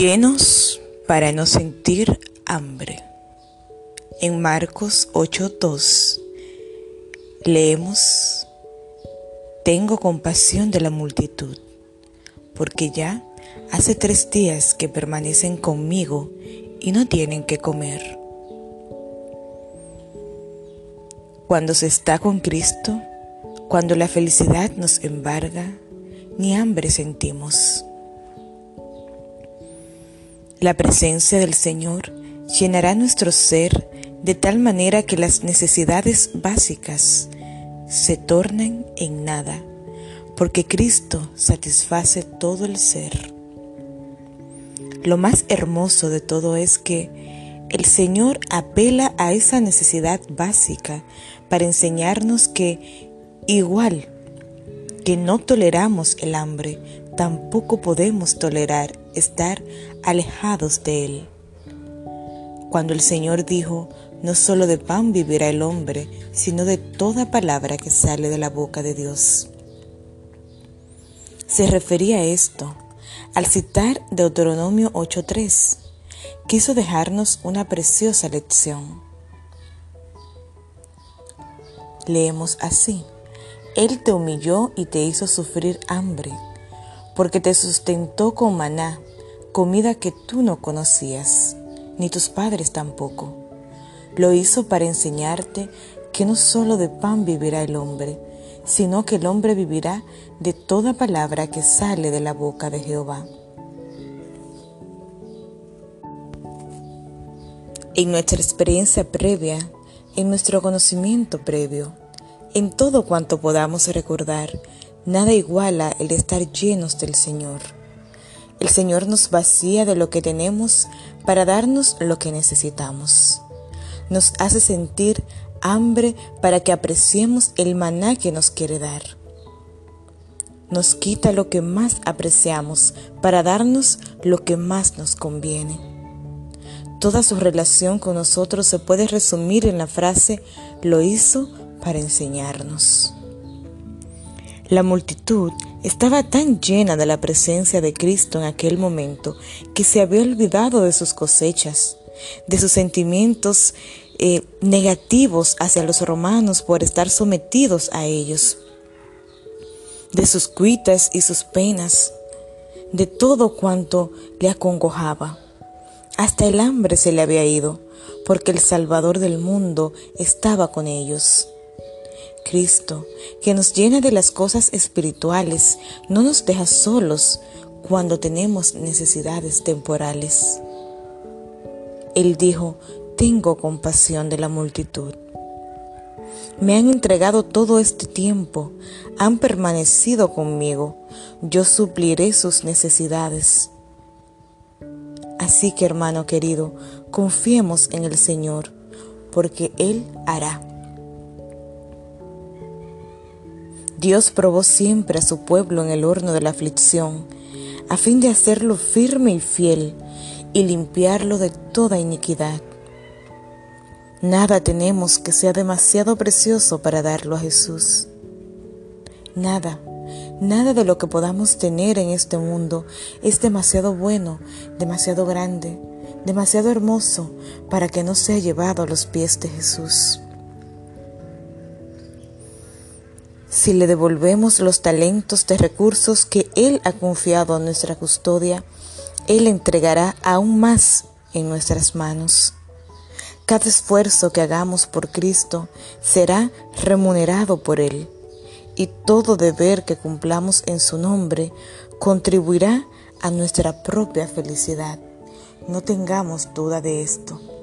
Llenos para no sentir hambre. En Marcos 8:2 leemos, Tengo compasión de la multitud, porque ya hace tres días que permanecen conmigo y no tienen que comer. Cuando se está con Cristo, cuando la felicidad nos embarga, ni hambre sentimos. La presencia del Señor llenará nuestro ser de tal manera que las necesidades básicas se tornen en nada, porque Cristo satisface todo el ser. Lo más hermoso de todo es que el Señor apela a esa necesidad básica para enseñarnos que igual que no toleramos el hambre, tampoco podemos tolerar estar alejados de Él. Cuando el Señor dijo, no solo de pan vivirá el hombre, sino de toda palabra que sale de la boca de Dios. Se refería a esto al citar Deuteronomio 8.3. Quiso dejarnos una preciosa lección. Leemos así. Él te humilló y te hizo sufrir hambre, porque te sustentó con maná, comida que tú no conocías, ni tus padres tampoco. Lo hizo para enseñarte que no solo de pan vivirá el hombre, sino que el hombre vivirá de toda palabra que sale de la boca de Jehová. En nuestra experiencia previa, en nuestro conocimiento previo, en todo cuanto podamos recordar, nada iguala el estar llenos del Señor. El Señor nos vacía de lo que tenemos para darnos lo que necesitamos. Nos hace sentir hambre para que apreciemos el maná que nos quiere dar. Nos quita lo que más apreciamos para darnos lo que más nos conviene. Toda su relación con nosotros se puede resumir en la frase lo hizo para enseñarnos. La multitud estaba tan llena de la presencia de Cristo en aquel momento que se había olvidado de sus cosechas, de sus sentimientos eh, negativos hacia los romanos por estar sometidos a ellos, de sus cuitas y sus penas, de todo cuanto le acongojaba. Hasta el hambre se le había ido, porque el Salvador del mundo estaba con ellos. Cristo, que nos llena de las cosas espirituales, no nos deja solos cuando tenemos necesidades temporales. Él dijo, tengo compasión de la multitud. Me han entregado todo este tiempo, han permanecido conmigo, yo supliré sus necesidades. Así que hermano querido, confiemos en el Señor, porque Él hará. Dios probó siempre a su pueblo en el horno de la aflicción, a fin de hacerlo firme y fiel y limpiarlo de toda iniquidad. Nada tenemos que sea demasiado precioso para darlo a Jesús. Nada, nada de lo que podamos tener en este mundo es demasiado bueno, demasiado grande, demasiado hermoso para que no sea llevado a los pies de Jesús. Si le devolvemos los talentos de recursos que Él ha confiado a nuestra custodia, Él entregará aún más en nuestras manos. Cada esfuerzo que hagamos por Cristo será remunerado por Él, y todo deber que cumplamos en su nombre contribuirá a nuestra propia felicidad. No tengamos duda de esto.